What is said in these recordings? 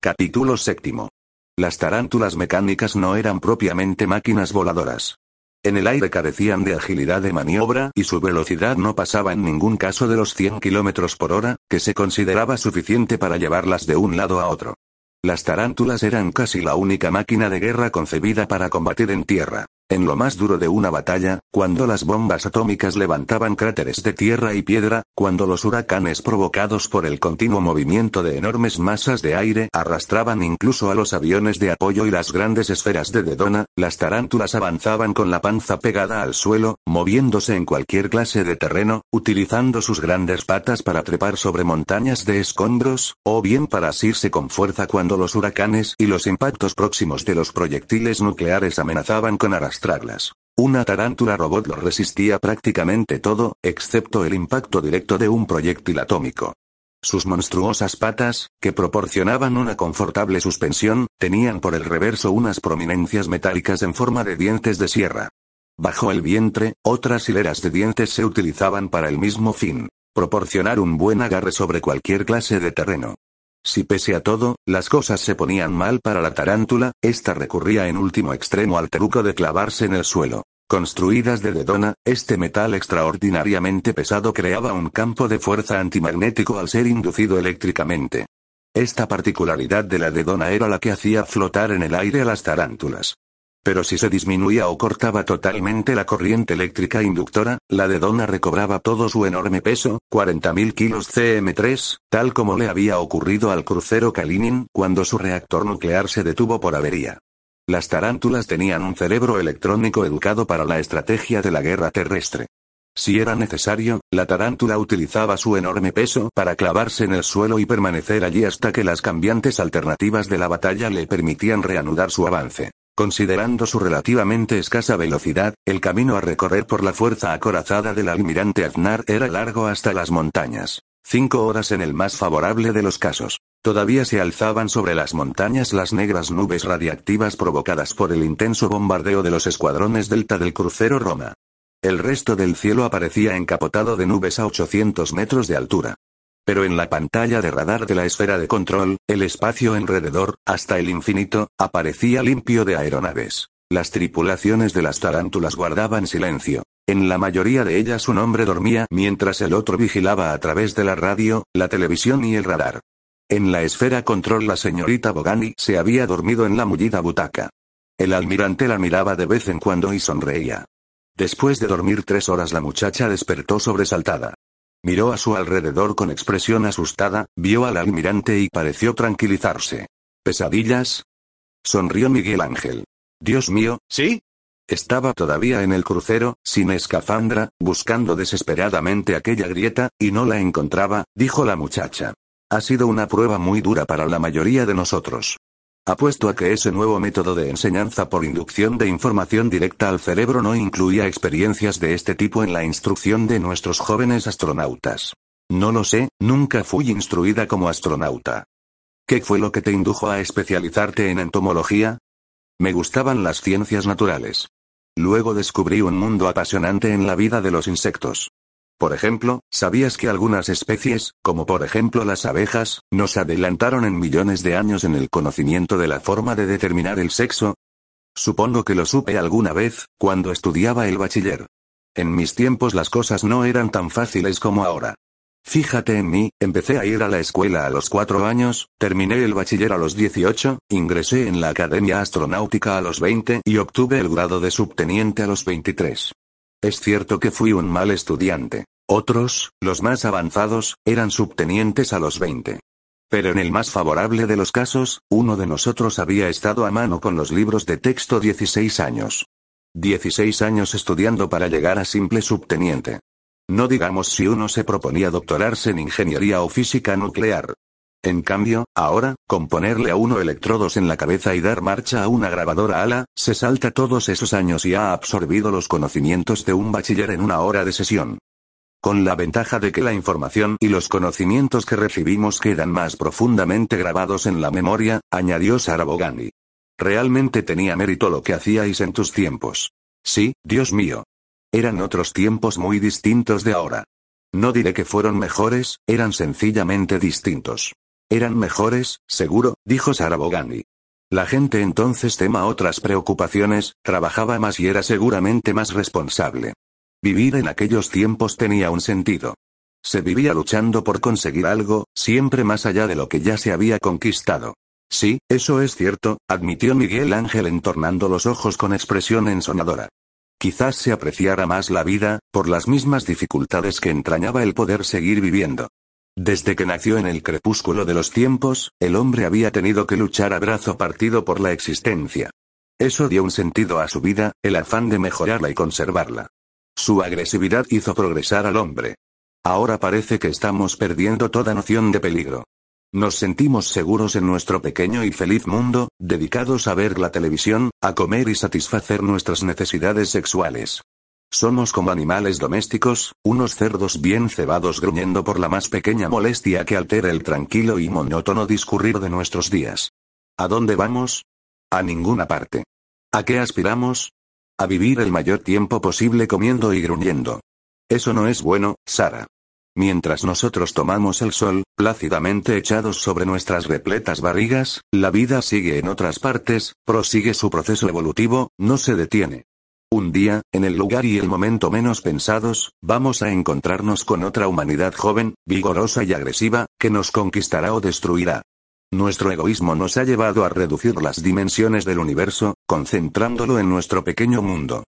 Capítulo séptimo. Las tarántulas mecánicas no eran propiamente máquinas voladoras. En el aire carecían de agilidad de maniobra y su velocidad no pasaba en ningún caso de los 100 km por hora, que se consideraba suficiente para llevarlas de un lado a otro. Las tarántulas eran casi la única máquina de guerra concebida para combatir en tierra. En lo más duro de una batalla, cuando las bombas atómicas levantaban cráteres de tierra y piedra, cuando los huracanes provocados por el continuo movimiento de enormes masas de aire arrastraban incluso a los aviones de apoyo y las grandes esferas de Dedona, las tarántulas avanzaban con la panza pegada al suelo, moviéndose en cualquier clase de terreno, utilizando sus grandes patas para trepar sobre montañas de escombros, o bien para asirse con fuerza cuando los huracanes y los impactos próximos de los proyectiles nucleares amenazaban con arrastrar una tarántula robot lo resistía prácticamente todo, excepto el impacto directo de un proyectil atómico. Sus monstruosas patas, que proporcionaban una confortable suspensión, tenían por el reverso unas prominencias metálicas en forma de dientes de sierra. Bajo el vientre, otras hileras de dientes se utilizaban para el mismo fin, proporcionar un buen agarre sobre cualquier clase de terreno. Si pese a todo, las cosas se ponían mal para la tarántula, ésta recurría en último extremo al truco de clavarse en el suelo. Construidas de dedona, este metal extraordinariamente pesado creaba un campo de fuerza antimagnético al ser inducido eléctricamente. Esta particularidad de la dedona era la que hacía flotar en el aire a las tarántulas. Pero si se disminuía o cortaba totalmente la corriente eléctrica inductora, la dedona recobraba todo su enorme peso, 40.000 kilos cm3, tal como le había ocurrido al crucero Kalinin cuando su reactor nuclear se detuvo por avería. Las tarántulas tenían un cerebro electrónico educado para la estrategia de la guerra terrestre. Si era necesario, la tarántula utilizaba su enorme peso para clavarse en el suelo y permanecer allí hasta que las cambiantes alternativas de la batalla le permitían reanudar su avance. Considerando su relativamente escasa velocidad, el camino a recorrer por la fuerza acorazada del almirante Aznar era largo hasta las montañas. Cinco horas en el más favorable de los casos. Todavía se alzaban sobre las montañas las negras nubes radiactivas provocadas por el intenso bombardeo de los escuadrones delta del crucero Roma. El resto del cielo aparecía encapotado de nubes a 800 metros de altura. Pero en la pantalla de radar de la esfera de control, el espacio alrededor, hasta el infinito, aparecía limpio de aeronaves. Las tripulaciones de las tarántulas guardaban silencio. En la mayoría de ellas un hombre dormía mientras el otro vigilaba a través de la radio, la televisión y el radar. En la esfera control la señorita Bogani se había dormido en la mullida butaca. El almirante la miraba de vez en cuando y sonreía. Después de dormir tres horas la muchacha despertó sobresaltada. Miró a su alrededor con expresión asustada, vio al almirante y pareció tranquilizarse. ¿Pesadillas? Sonrió Miguel Ángel. Dios mío, ¿sí? Estaba todavía en el crucero, sin escafandra, buscando desesperadamente aquella grieta, y no la encontraba, dijo la muchacha. Ha sido una prueba muy dura para la mayoría de nosotros. Apuesto a que ese nuevo método de enseñanza por inducción de información directa al cerebro no incluía experiencias de este tipo en la instrucción de nuestros jóvenes astronautas. No lo sé, nunca fui instruida como astronauta. ¿Qué fue lo que te indujo a especializarte en entomología? Me gustaban las ciencias naturales. Luego descubrí un mundo apasionante en la vida de los insectos. Por ejemplo, ¿sabías que algunas especies, como por ejemplo las abejas, nos adelantaron en millones de años en el conocimiento de la forma de determinar el sexo? Supongo que lo supe alguna vez, cuando estudiaba el bachiller. En mis tiempos las cosas no eran tan fáciles como ahora. Fíjate en mí, empecé a ir a la escuela a los cuatro años, terminé el bachiller a los 18, ingresé en la Academia Astronáutica a los 20 y obtuve el grado de subteniente a los 23. Es cierto que fui un mal estudiante. Otros, los más avanzados, eran subtenientes a los 20. Pero en el más favorable de los casos, uno de nosotros había estado a mano con los libros de texto 16 años. 16 años estudiando para llegar a simple subteniente. No digamos si uno se proponía doctorarse en ingeniería o física nuclear. En cambio, ahora, con ponerle a uno electrodos en la cabeza y dar marcha a una grabadora ala, se salta todos esos años y ha absorbido los conocimientos de un bachiller en una hora de sesión. Con la ventaja de que la información y los conocimientos que recibimos quedan más profundamente grabados en la memoria, añadió Sarabogani. Realmente tenía mérito lo que hacíais en tus tiempos. Sí, Dios mío. Eran otros tiempos muy distintos de ahora. No diré que fueron mejores, eran sencillamente distintos. Eran mejores, seguro, dijo Sarabogani. La gente entonces tema otras preocupaciones, trabajaba más y era seguramente más responsable. Vivir en aquellos tiempos tenía un sentido. Se vivía luchando por conseguir algo, siempre más allá de lo que ya se había conquistado. Sí, eso es cierto, admitió Miguel Ángel entornando los ojos con expresión ensonadora. Quizás se apreciara más la vida, por las mismas dificultades que entrañaba el poder seguir viviendo. Desde que nació en el crepúsculo de los tiempos, el hombre había tenido que luchar a brazo partido por la existencia. Eso dio un sentido a su vida, el afán de mejorarla y conservarla. Su agresividad hizo progresar al hombre. Ahora parece que estamos perdiendo toda noción de peligro. Nos sentimos seguros en nuestro pequeño y feliz mundo, dedicados a ver la televisión, a comer y satisfacer nuestras necesidades sexuales. Somos como animales domésticos, unos cerdos bien cebados gruñendo por la más pequeña molestia que altera el tranquilo y monótono discurrir de nuestros días. ¿A dónde vamos? A ninguna parte. ¿A qué aspiramos? A vivir el mayor tiempo posible comiendo y gruñendo. Eso no es bueno, Sara. Mientras nosotros tomamos el sol, plácidamente echados sobre nuestras repletas barrigas, la vida sigue en otras partes, prosigue su proceso evolutivo, no se detiene. Un día, en el lugar y el momento menos pensados, vamos a encontrarnos con otra humanidad joven, vigorosa y agresiva, que nos conquistará o destruirá. Nuestro egoísmo nos ha llevado a reducir las dimensiones del universo, concentrándolo en nuestro pequeño mundo.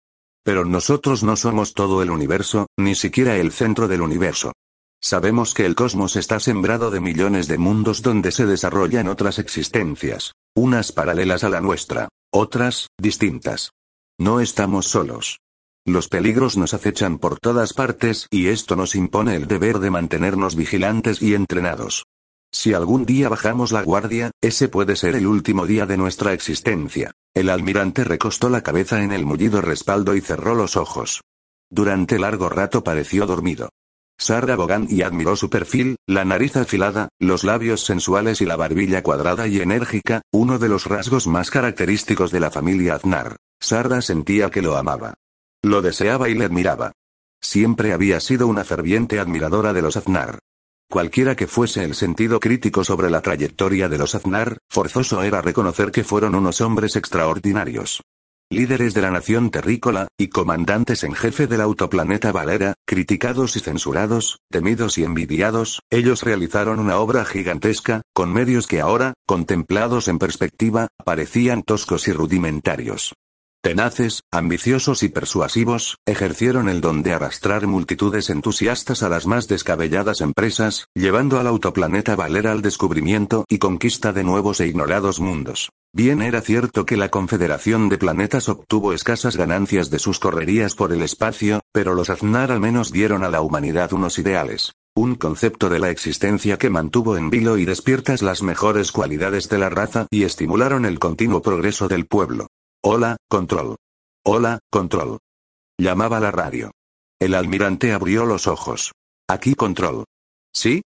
Pero nosotros no somos todo el universo, ni siquiera el centro del universo. Sabemos que el cosmos está sembrado de millones de mundos donde se desarrollan otras existencias, unas paralelas a la nuestra, otras, distintas. No estamos solos. Los peligros nos acechan por todas partes y esto nos impone el deber de mantenernos vigilantes y entrenados. Si algún día bajamos la guardia, ese puede ser el último día de nuestra existencia. El almirante recostó la cabeza en el mullido respaldo y cerró los ojos. Durante largo rato pareció dormido. Sarah Bogan y admiró su perfil, la nariz afilada, los labios sensuales y la barbilla cuadrada y enérgica, uno de los rasgos más característicos de la familia Aznar. Sarda sentía que lo amaba. Lo deseaba y le admiraba. Siempre había sido una ferviente admiradora de los Aznar. Cualquiera que fuese el sentido crítico sobre la trayectoria de los Aznar, forzoso era reconocer que fueron unos hombres extraordinarios. Líderes de la nación terrícola, y comandantes en jefe del autoplaneta Valera, criticados y censurados, temidos y envidiados, ellos realizaron una obra gigantesca, con medios que ahora, contemplados en perspectiva, parecían toscos y rudimentarios. Tenaces, ambiciosos y persuasivos, ejercieron el don de arrastrar multitudes entusiastas a las más descabelladas empresas, llevando al autoplaneta Valera al descubrimiento y conquista de nuevos e ignorados mundos. Bien era cierto que la Confederación de Planetas obtuvo escasas ganancias de sus correrías por el espacio, pero los Aznar al menos dieron a la humanidad unos ideales. Un concepto de la existencia que mantuvo en vilo y despiertas las mejores cualidades de la raza y estimularon el continuo progreso del pueblo. Hola, control. Hola, control. Llamaba la radio. El almirante abrió los ojos. Aquí control. ¿Sí?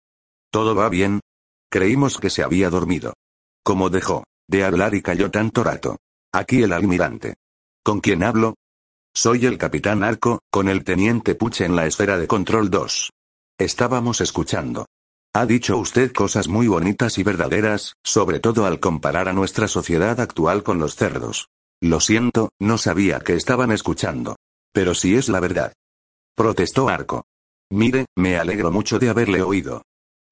¿Todo va bien? Creímos que se había dormido. ¿Cómo dejó de hablar y cayó tanto rato? Aquí el almirante. ¿Con quién hablo? Soy el capitán Arco, con el teniente Puche en la esfera de control 2. Estábamos escuchando. Ha dicho usted cosas muy bonitas y verdaderas, sobre todo al comparar a nuestra sociedad actual con los cerdos. Lo siento, no sabía que estaban escuchando. Pero si es la verdad. Protestó Arco. Mire, me alegro mucho de haberle oído.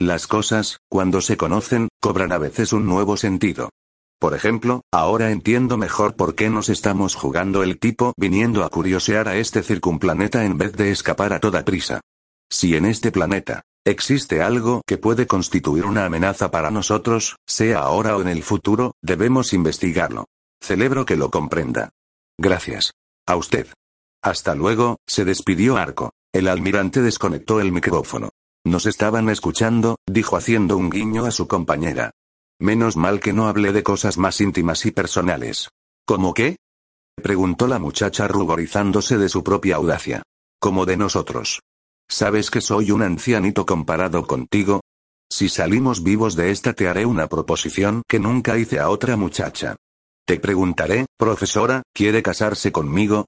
Las cosas, cuando se conocen, cobran a veces un nuevo sentido. Por ejemplo, ahora entiendo mejor por qué nos estamos jugando el tipo viniendo a curiosear a este circunplaneta en vez de escapar a toda prisa. Si en este planeta existe algo que puede constituir una amenaza para nosotros, sea ahora o en el futuro, debemos investigarlo. Celebro que lo comprenda. Gracias. A usted. Hasta luego, se despidió Arco. El almirante desconectó el micrófono. Nos estaban escuchando, dijo haciendo un guiño a su compañera. Menos mal que no hablé de cosas más íntimas y personales. ¿Cómo qué? preguntó la muchacha ruborizándose de su propia audacia. Como de nosotros. ¿Sabes que soy un ancianito comparado contigo? Si salimos vivos de esta te haré una proposición que nunca hice a otra muchacha. Te preguntaré, profesora, ¿quiere casarse conmigo?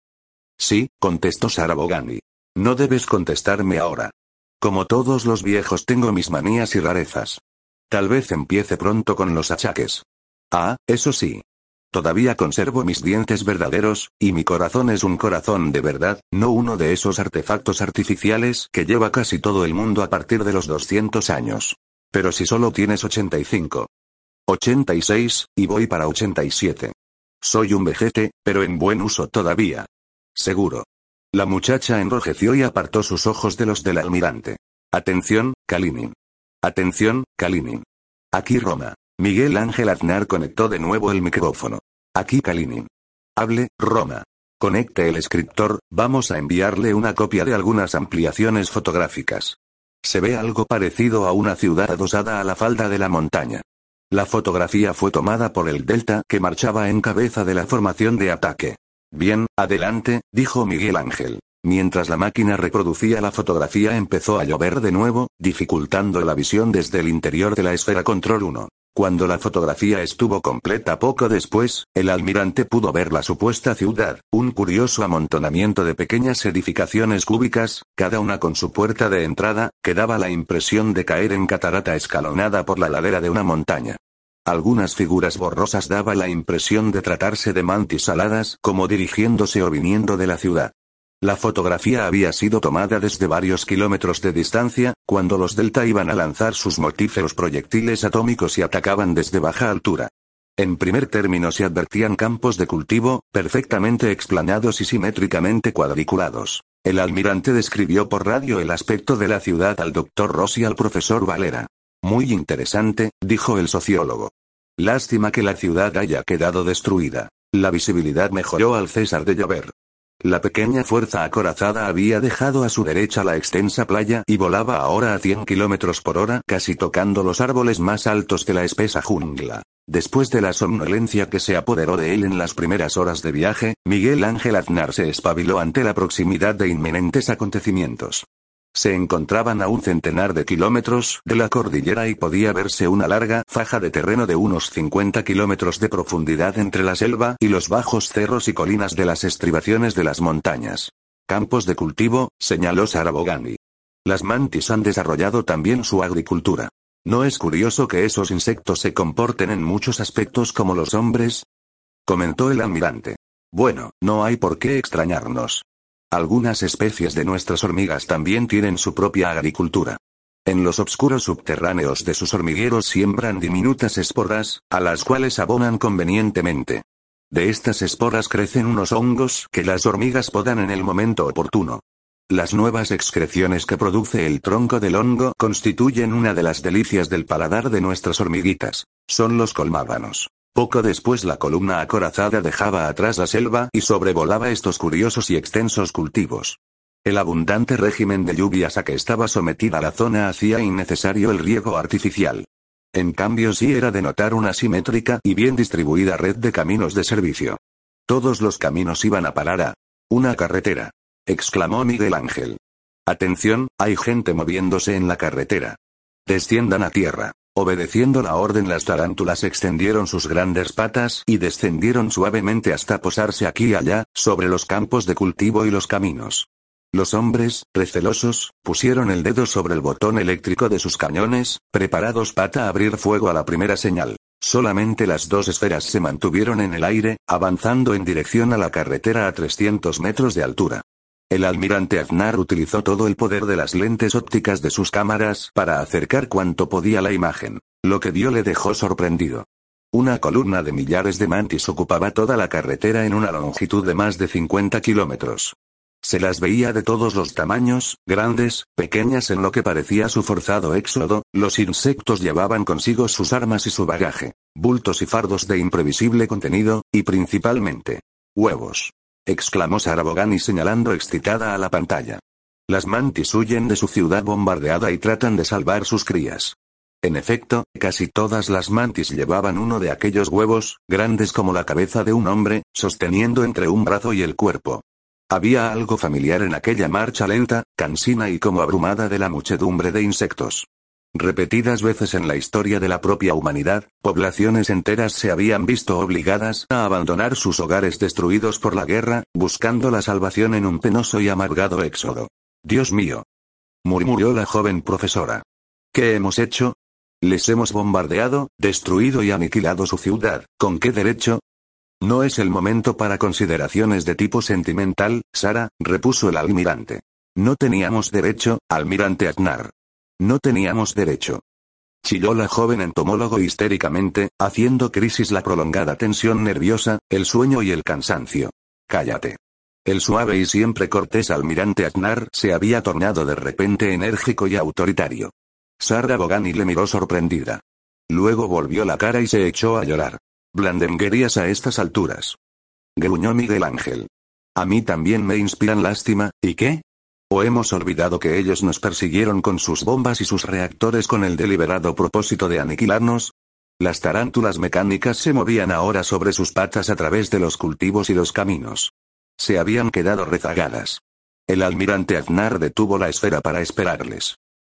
Sí, contestó Sara Bogani. No debes contestarme ahora. Como todos los viejos tengo mis manías y rarezas. Tal vez empiece pronto con los achaques. Ah, eso sí. Todavía conservo mis dientes verdaderos, y mi corazón es un corazón de verdad, no uno de esos artefactos artificiales que lleva casi todo el mundo a partir de los 200 años. Pero si solo tienes 85. 86, y voy para 87. Soy un vejete, pero en buen uso todavía. Seguro. La muchacha enrojeció y apartó sus ojos de los del almirante. Atención, Kalinin. Atención, Kalinin. Aquí Roma. Miguel Ángel Aznar conectó de nuevo el micrófono. Aquí Kalinin. Hable, Roma. Conecte el escritor, vamos a enviarle una copia de algunas ampliaciones fotográficas. Se ve algo parecido a una ciudad adosada a la falda de la montaña. La fotografía fue tomada por el Delta que marchaba en cabeza de la formación de ataque. Bien, adelante, dijo Miguel Ángel. Mientras la máquina reproducía la fotografía empezó a llover de nuevo, dificultando la visión desde el interior de la esfera control 1. Cuando la fotografía estuvo completa poco después, el almirante pudo ver la supuesta ciudad, un curioso amontonamiento de pequeñas edificaciones cúbicas, cada una con su puerta de entrada, que daba la impresión de caer en catarata escalonada por la ladera de una montaña. Algunas figuras borrosas daba la impresión de tratarse de mantis aladas como dirigiéndose o viniendo de la ciudad. La fotografía había sido tomada desde varios kilómetros de distancia, cuando los Delta iban a lanzar sus mortíferos proyectiles atómicos y atacaban desde baja altura. En primer término se advertían campos de cultivo, perfectamente explanados y simétricamente cuadriculados. El almirante describió por radio el aspecto de la ciudad al doctor Ross y al profesor Valera. Muy interesante, dijo el sociólogo. Lástima que la ciudad haya quedado destruida. La visibilidad mejoró al cesar de llover. La pequeña fuerza acorazada había dejado a su derecha la extensa playa y volaba ahora a 100 kilómetros por hora, casi tocando los árboles más altos de la espesa jungla. Después de la somnolencia que se apoderó de él en las primeras horas de viaje, Miguel Ángel Aznar se espabiló ante la proximidad de inminentes acontecimientos. Se encontraban a un centenar de kilómetros de la cordillera y podía verse una larga faja de terreno de unos 50 kilómetros de profundidad entre la selva y los bajos cerros y colinas de las estribaciones de las montañas. Campos de cultivo, señaló Sarabogani. Las mantis han desarrollado también su agricultura. ¿No es curioso que esos insectos se comporten en muchos aspectos como los hombres? comentó el almirante. Bueno, no hay por qué extrañarnos. Algunas especies de nuestras hormigas también tienen su propia agricultura. En los oscuros subterráneos de sus hormigueros siembran diminutas esporas, a las cuales abonan convenientemente. De estas esporas crecen unos hongos que las hormigas podan en el momento oportuno. Las nuevas excreciones que produce el tronco del hongo constituyen una de las delicias del paladar de nuestras hormiguitas. Son los colmábanos. Poco después la columna acorazada dejaba atrás la selva y sobrevolaba estos curiosos y extensos cultivos. El abundante régimen de lluvias a que estaba sometida la zona hacía innecesario el riego artificial. En cambio sí era de notar una simétrica y bien distribuida red de caminos de servicio. Todos los caminos iban a parar a una carretera. exclamó Miguel Ángel. Atención, hay gente moviéndose en la carretera. Desciendan a tierra. Obedeciendo la orden las tarántulas extendieron sus grandes patas y descendieron suavemente hasta posarse aquí y allá, sobre los campos de cultivo y los caminos. Los hombres, recelosos, pusieron el dedo sobre el botón eléctrico de sus cañones, preparados para abrir fuego a la primera señal. Solamente las dos esferas se mantuvieron en el aire, avanzando en dirección a la carretera a 300 metros de altura. El almirante Aznar utilizó todo el poder de las lentes ópticas de sus cámaras para acercar cuanto podía la imagen. Lo que vio le dejó sorprendido. Una columna de millares de mantis ocupaba toda la carretera en una longitud de más de 50 kilómetros. Se las veía de todos los tamaños, grandes, pequeñas en lo que parecía su forzado éxodo, los insectos llevaban consigo sus armas y su bagaje, bultos y fardos de imprevisible contenido, y principalmente, huevos exclamó Sarabogani señalando excitada a la pantalla. Las mantis huyen de su ciudad bombardeada y tratan de salvar sus crías. En efecto, casi todas las mantis llevaban uno de aquellos huevos, grandes como la cabeza de un hombre, sosteniendo entre un brazo y el cuerpo. Había algo familiar en aquella marcha lenta, cansina y como abrumada de la muchedumbre de insectos. Repetidas veces en la historia de la propia humanidad, poblaciones enteras se habían visto obligadas a abandonar sus hogares destruidos por la guerra, buscando la salvación en un penoso y amargado éxodo. Dios mío. murmuró la joven profesora. ¿Qué hemos hecho? Les hemos bombardeado, destruido y aniquilado su ciudad. ¿Con qué derecho? No es el momento para consideraciones de tipo sentimental, Sara, repuso el almirante. No teníamos derecho, almirante Aznar. No teníamos derecho. Chilló la joven entomólogo histéricamente, haciendo crisis la prolongada tensión nerviosa, el sueño y el cansancio. Cállate. El suave y siempre cortés almirante Aznar se había tornado de repente enérgico y autoritario. Sara Bogani le miró sorprendida. Luego volvió la cara y se echó a llorar. Blandenguerías a estas alturas. Gruñó Miguel Ángel. A mí también me inspiran lástima, ¿y qué? ¿O hemos olvidado que ellos nos persiguieron con sus bombas y sus reactores con el deliberado propósito de aniquilarnos? Las tarántulas mecánicas se movían ahora sobre sus patas a través de los cultivos y los caminos. Se habían quedado rezagadas. El almirante Aznar detuvo la esfera para esperarles.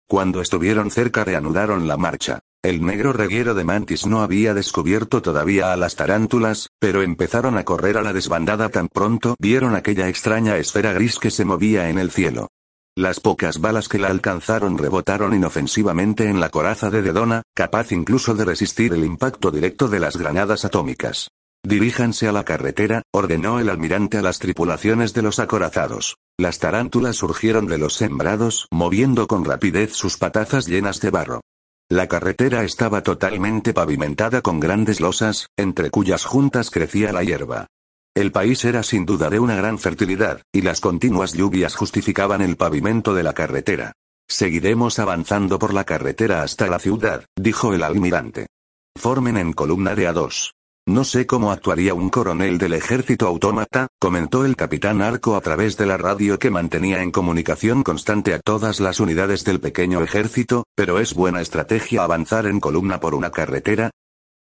Cuando estuvieron cerca reanudaron la marcha. El negro reguero de mantis no había descubierto todavía a las tarántulas, pero empezaron a correr a la desbandada tan pronto vieron aquella extraña esfera gris que se movía en el cielo. Las pocas balas que la alcanzaron rebotaron inofensivamente en la coraza de Dedona, capaz incluso de resistir el impacto directo de las granadas atómicas. Diríjanse a la carretera, ordenó el almirante a las tripulaciones de los acorazados. Las tarántulas surgieron de los sembrados, moviendo con rapidez sus patazas llenas de barro. La carretera estaba totalmente pavimentada con grandes losas, entre cuyas juntas crecía la hierba. El país era sin duda de una gran fertilidad, y las continuas lluvias justificaban el pavimento de la carretera. Seguiremos avanzando por la carretera hasta la ciudad, dijo el almirante. Formen en columna de a dos. No sé cómo actuaría un coronel del ejército autómata, comentó el capitán Arco a través de la radio que mantenía en comunicación constante a todas las unidades del pequeño ejército, pero es buena estrategia avanzar en columna por una carretera.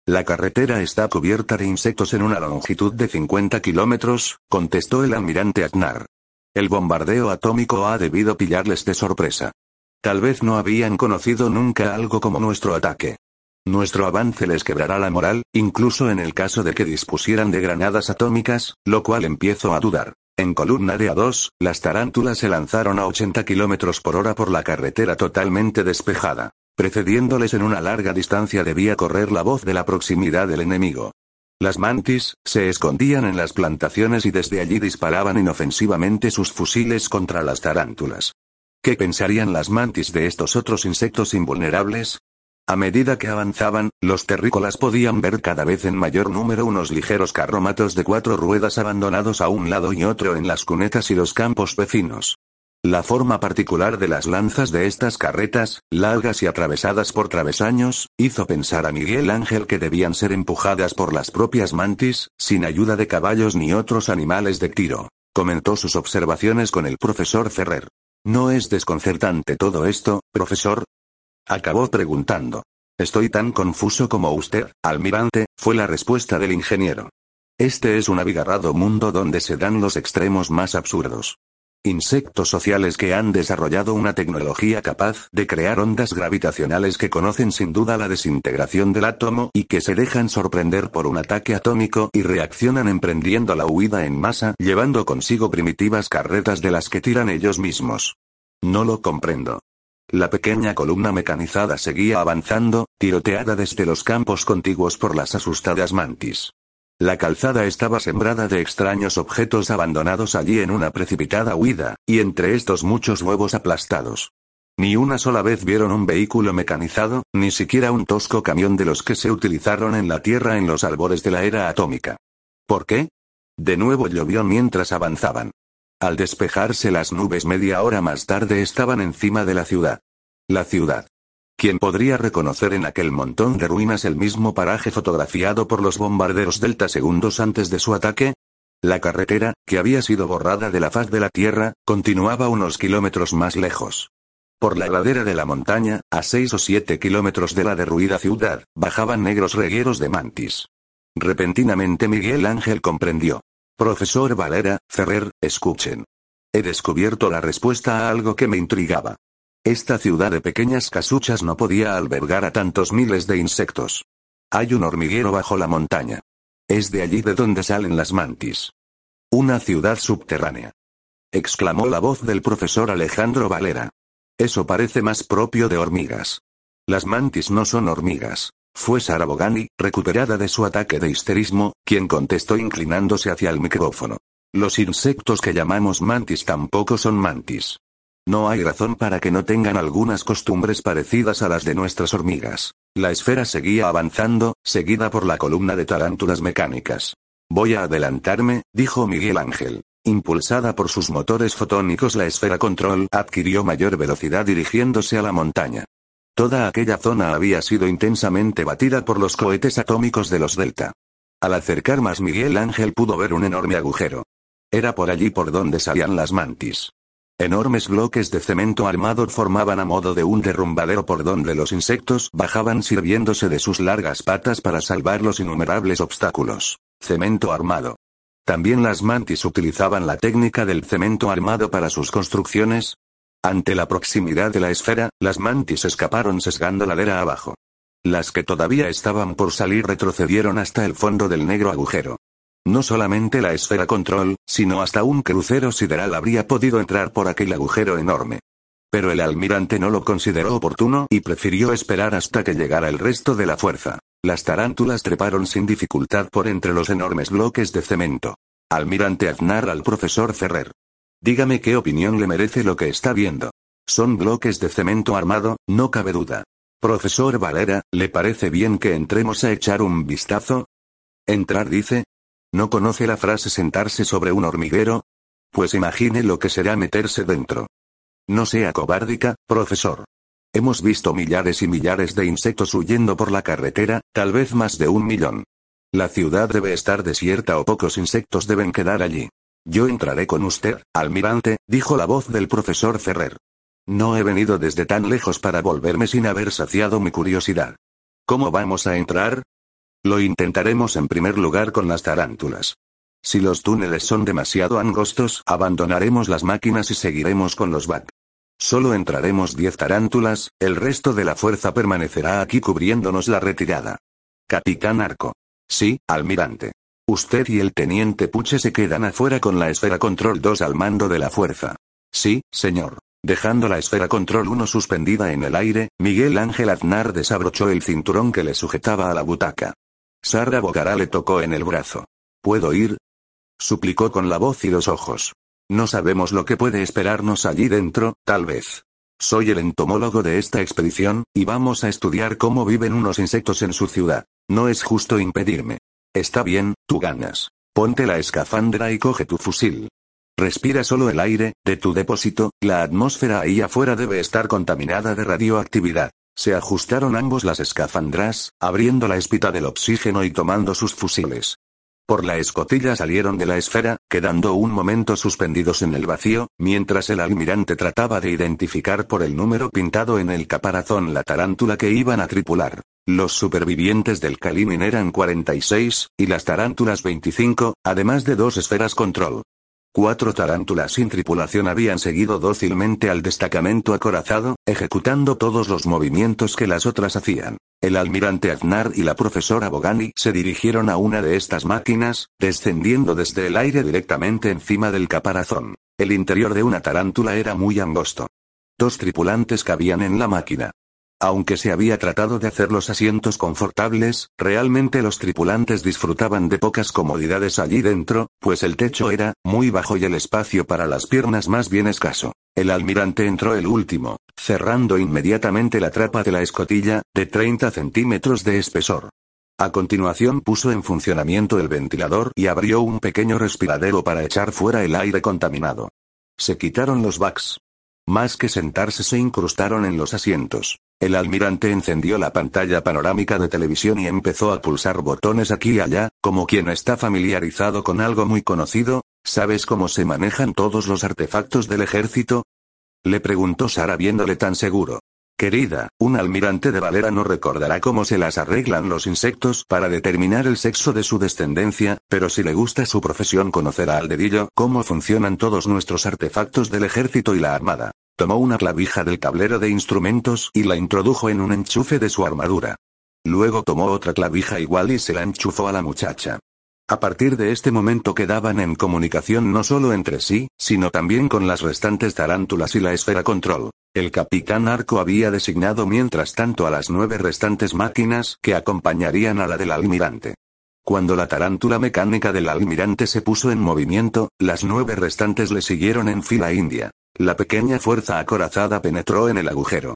La carretera está cubierta de insectos en una longitud de 50 kilómetros, contestó el almirante Aznar. El bombardeo atómico ha debido pillarles de sorpresa. Tal vez no habían conocido nunca algo como nuestro ataque. Nuestro avance les quebrará la moral, incluso en el caso de que dispusieran de granadas atómicas, lo cual empiezo a dudar. En columna de A2, las tarántulas se lanzaron a 80 km por hora por la carretera totalmente despejada. Precediéndoles en una larga distancia debía correr la voz de la proximidad del enemigo. Las mantis, se escondían en las plantaciones y desde allí disparaban inofensivamente sus fusiles contra las tarántulas. ¿Qué pensarían las mantis de estos otros insectos invulnerables? A medida que avanzaban, los terrícolas podían ver cada vez en mayor número unos ligeros carromatos de cuatro ruedas abandonados a un lado y otro en las cunetas y los campos vecinos. La forma particular de las lanzas de estas carretas, largas y atravesadas por travesaños, hizo pensar a Miguel Ángel que debían ser empujadas por las propias mantis, sin ayuda de caballos ni otros animales de tiro. Comentó sus observaciones con el profesor Ferrer. ¿No es desconcertante todo esto, profesor? Acabó preguntando. Estoy tan confuso como usted, almirante, fue la respuesta del ingeniero. Este es un abigarrado mundo donde se dan los extremos más absurdos. Insectos sociales que han desarrollado una tecnología capaz de crear ondas gravitacionales que conocen sin duda la desintegración del átomo y que se dejan sorprender por un ataque atómico y reaccionan emprendiendo la huida en masa, llevando consigo primitivas carretas de las que tiran ellos mismos. No lo comprendo. La pequeña columna mecanizada seguía avanzando, tiroteada desde los campos contiguos por las asustadas mantis. La calzada estaba sembrada de extraños objetos abandonados allí en una precipitada huida, y entre estos muchos huevos aplastados. Ni una sola vez vieron un vehículo mecanizado, ni siquiera un tosco camión de los que se utilizaron en la Tierra en los albores de la era atómica. ¿Por qué? De nuevo llovió mientras avanzaban. Al despejarse las nubes media hora más tarde estaban encima de la ciudad. La ciudad. ¿Quién podría reconocer en aquel montón de ruinas el mismo paraje fotografiado por los bombarderos Delta segundos antes de su ataque? La carretera, que había sido borrada de la faz de la tierra, continuaba unos kilómetros más lejos. Por la ladera de la montaña, a seis o siete kilómetros de la derruida ciudad, bajaban negros regueros de mantis. Repentinamente Miguel Ángel comprendió. Profesor Valera, Ferrer, escuchen. He descubierto la respuesta a algo que me intrigaba. Esta ciudad de pequeñas casuchas no podía albergar a tantos miles de insectos. Hay un hormiguero bajo la montaña. Es de allí de donde salen las mantis. Una ciudad subterránea. Exclamó la voz del profesor Alejandro Valera. Eso parece más propio de hormigas. Las mantis no son hormigas. Fue Sara Bogani, recuperada de su ataque de histerismo, quien contestó inclinándose hacia el micrófono. Los insectos que llamamos mantis tampoco son mantis. No hay razón para que no tengan algunas costumbres parecidas a las de nuestras hormigas. La esfera seguía avanzando, seguida por la columna de tarántulas mecánicas. Voy a adelantarme, dijo Miguel Ángel. Impulsada por sus motores fotónicos, la esfera control adquirió mayor velocidad dirigiéndose a la montaña. Toda aquella zona había sido intensamente batida por los cohetes atómicos de los Delta. Al acercar más Miguel Ángel pudo ver un enorme agujero. Era por allí por donde salían las mantis. Enormes bloques de cemento armado formaban a modo de un derrumbadero por donde los insectos bajaban sirviéndose de sus largas patas para salvar los innumerables obstáculos. Cemento armado. También las mantis utilizaban la técnica del cemento armado para sus construcciones. Ante la proximidad de la esfera, las mantis escaparon sesgando ladera abajo. Las que todavía estaban por salir retrocedieron hasta el fondo del negro agujero. No solamente la esfera control, sino hasta un crucero sideral habría podido entrar por aquel agujero enorme. Pero el almirante no lo consideró oportuno y prefirió esperar hasta que llegara el resto de la fuerza. Las tarántulas treparon sin dificultad por entre los enormes bloques de cemento. Almirante Aznar al profesor Ferrer. Dígame qué opinión le merece lo que está viendo. Son bloques de cemento armado, no cabe duda. Profesor Valera, ¿le parece bien que entremos a echar un vistazo? ¿Entrar dice? ¿No conoce la frase sentarse sobre un hormiguero? Pues imagine lo que será meterse dentro. No sea cobárdica, profesor. Hemos visto millares y millares de insectos huyendo por la carretera, tal vez más de un millón. La ciudad debe estar desierta o pocos insectos deben quedar allí. Yo entraré con usted, almirante, dijo la voz del profesor Ferrer. No he venido desde tan lejos para volverme sin haber saciado mi curiosidad. ¿Cómo vamos a entrar? Lo intentaremos en primer lugar con las tarántulas. Si los túneles son demasiado angostos, abandonaremos las máquinas y seguiremos con los BAC. Solo entraremos diez tarántulas, el resto de la fuerza permanecerá aquí cubriéndonos la retirada. Capitán Arco. Sí, almirante. Usted y el teniente Puche se quedan afuera con la esfera control 2 al mando de la fuerza. Sí, señor. Dejando la esfera control 1 suspendida en el aire, Miguel Ángel Aznar desabrochó el cinturón que le sujetaba a la butaca. Sara Bogará le tocó en el brazo. ¿Puedo ir? suplicó con la voz y los ojos. No sabemos lo que puede esperarnos allí dentro, tal vez. Soy el entomólogo de esta expedición, y vamos a estudiar cómo viven unos insectos en su ciudad. No es justo impedirme. Está bien, tú ganas. Ponte la escafandra y coge tu fusil. Respira solo el aire, de tu depósito, la atmósfera ahí afuera debe estar contaminada de radioactividad. Se ajustaron ambos las escafandras, abriendo la espita del oxígeno y tomando sus fusiles. Por la escotilla salieron de la esfera, quedando un momento suspendidos en el vacío, mientras el almirante trataba de identificar por el número pintado en el caparazón la tarántula que iban a tripular. Los supervivientes del Kalimin eran 46, y las tarántulas 25, además de dos esferas control. Cuatro tarántulas sin tripulación habían seguido dócilmente al destacamento acorazado, ejecutando todos los movimientos que las otras hacían. El almirante Aznar y la profesora Bogani se dirigieron a una de estas máquinas, descendiendo desde el aire directamente encima del caparazón. El interior de una tarántula era muy angosto. Dos tripulantes cabían en la máquina. Aunque se había tratado de hacer los asientos confortables, realmente los tripulantes disfrutaban de pocas comodidades allí dentro, pues el techo era muy bajo y el espacio para las piernas más bien escaso. El almirante entró el último, cerrando inmediatamente la trapa de la escotilla, de 30 centímetros de espesor. A continuación puso en funcionamiento el ventilador y abrió un pequeño respiradero para echar fuera el aire contaminado. Se quitaron los backs. Más que sentarse se incrustaron en los asientos. El almirante encendió la pantalla panorámica de televisión y empezó a pulsar botones aquí y allá, como quien está familiarizado con algo muy conocido, ¿sabes cómo se manejan todos los artefactos del ejército? Le preguntó Sara viéndole tan seguro. Querida, un almirante de Valera no recordará cómo se las arreglan los insectos para determinar el sexo de su descendencia, pero si le gusta su profesión conocerá al dedillo cómo funcionan todos nuestros artefactos del ejército y la armada. Tomó una clavija del tablero de instrumentos y la introdujo en un enchufe de su armadura. Luego tomó otra clavija igual y se la enchufó a la muchacha. A partir de este momento quedaban en comunicación no solo entre sí, sino también con las restantes tarántulas y la esfera control. El capitán Arco había designado mientras tanto a las nueve restantes máquinas que acompañarían a la del almirante. Cuando la tarántula mecánica del almirante se puso en movimiento, las nueve restantes le siguieron en fila india. La pequeña fuerza acorazada penetró en el agujero.